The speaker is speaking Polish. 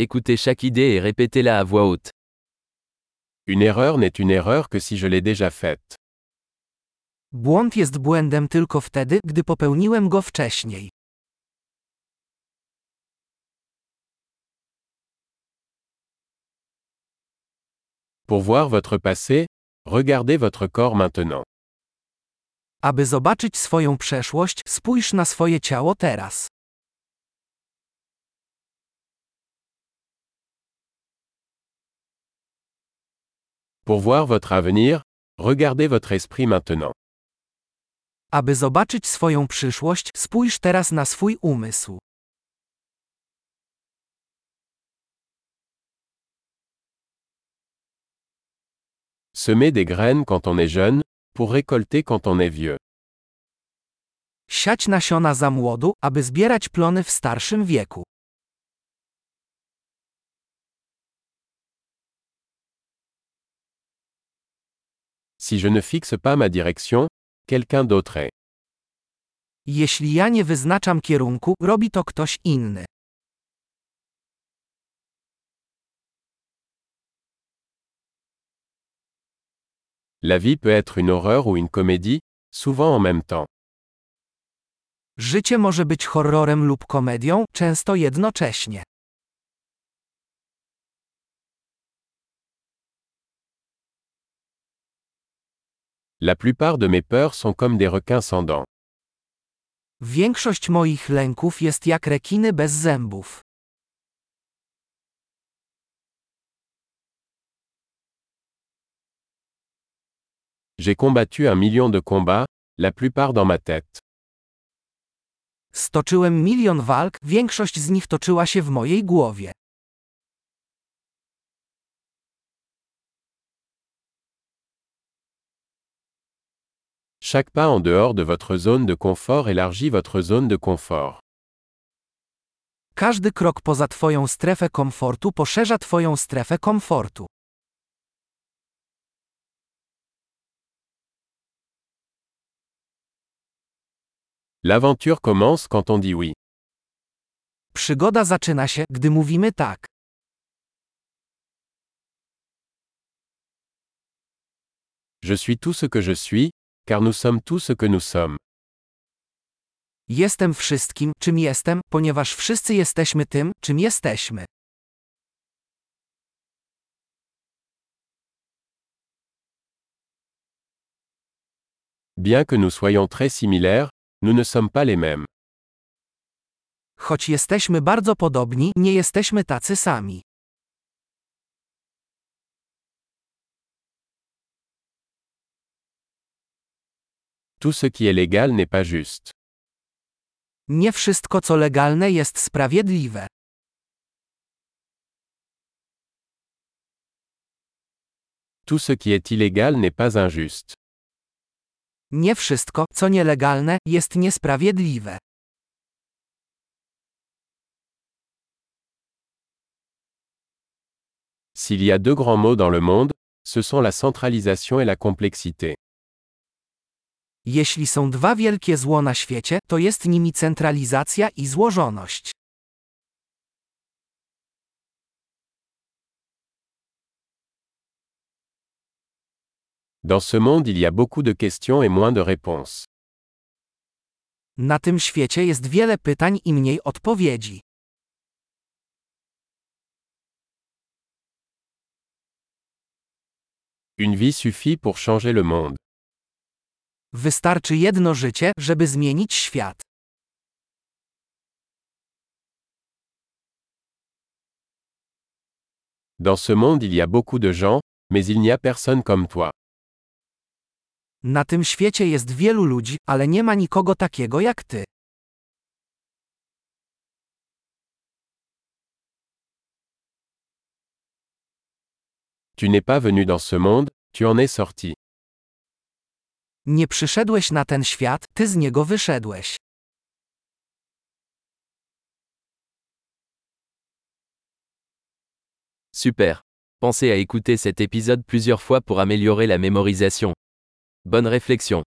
Écoutez chaque idée et répétez-la à voix haute. Une erreur n'est une erreur que si je l'ai déjà faite. Błąd jest błędem tylko wtedy, gdy popełniłem go wcześniej. Pour voir votre passé, regardez votre corps maintenant. Aby zobaczyć swoją przeszłość, spójrz na swoje ciało teraz. Pour voir votre avenir, regardez votre esprit maintenant. Aby zobaczyć swoją przyszłość, spójrz teraz na swój umysł. Semer des graines quand on est jeune, pour récolter quand on est vieux. Siać nasiona za młodu, aby zbierać plony w starszym wieku. Si je ne fixe pas ma direction, quelqu'un d'autre est. Jeśli ja nie wyznaczam kierunku, robi to ktoś inny. La vie peut être une horreur ou une comédie, souvent en même temps. Życie może być horrorem lub komedią, często jednocześnie. La plupart de mes peurs sont comme des requins sans dents. Większość moich lęków jest jak rekiny bez zębów. J'ai combattu un million de combats, la plupart dans ma tête. Stoczyłem milion walk, większość z nich toczyła się w mojej głowie. Chaque pas en dehors de votre zone de confort élargit votre zone de confort. Każdy krok poza Twoją strefę komfortu poszerza Twoją strefę komfortu. L'aventure commence quand on dit oui. Przygoda zaczyna się, gdy mówimy tak. Je suis tout ce que je suis, car nous sommes tout ce que nous sommes. Jestem wszystkim, czym jestem, ponieważ wszyscy jesteśmy tym, czym jesteśmy. Bien que nous soyons très similaires, nous ne sommes pas les mêmes. Choć jesteśmy bardzo podobni, nie jesteśmy tacy sami. Tout ce qui est légal n'est pas juste. Nie wszystko, co legalne, jest sprawiedliwe. Tout ce qui est illégal n'est pas injuste. Nie wszystko, co nielegalne, jest niesprawiedliwe. S'il y a deux grands mots dans le monde, ce sont la centralisation et la complexité. Jeśli są dwa wielkie zło na świecie, to jest nimi centralizacja i złożoność. Dans ce monde, il y a beaucoup de questions et moins de réponses. Na tym świecie jest wiele pytań i mniej odpowiedzi. Une vie suffit pour changer le monde. Wystarczy jedno życie, żeby zmienić świat. Dans ce monde, il y a beaucoup de gens, mais il n'y a personne comme toi. Na tym świecie jest wielu ludzi, ale nie ma nikogo takiego jak ty. Tu n'es pas venu dans ce monde, tu en es sorti. Nie przyszedłeś na ten świat, ty z niego wyszedłeś. Super. Pensez à écouter cet épisode plusieurs fois pour améliorer la mémorisation. Bonne réflexion.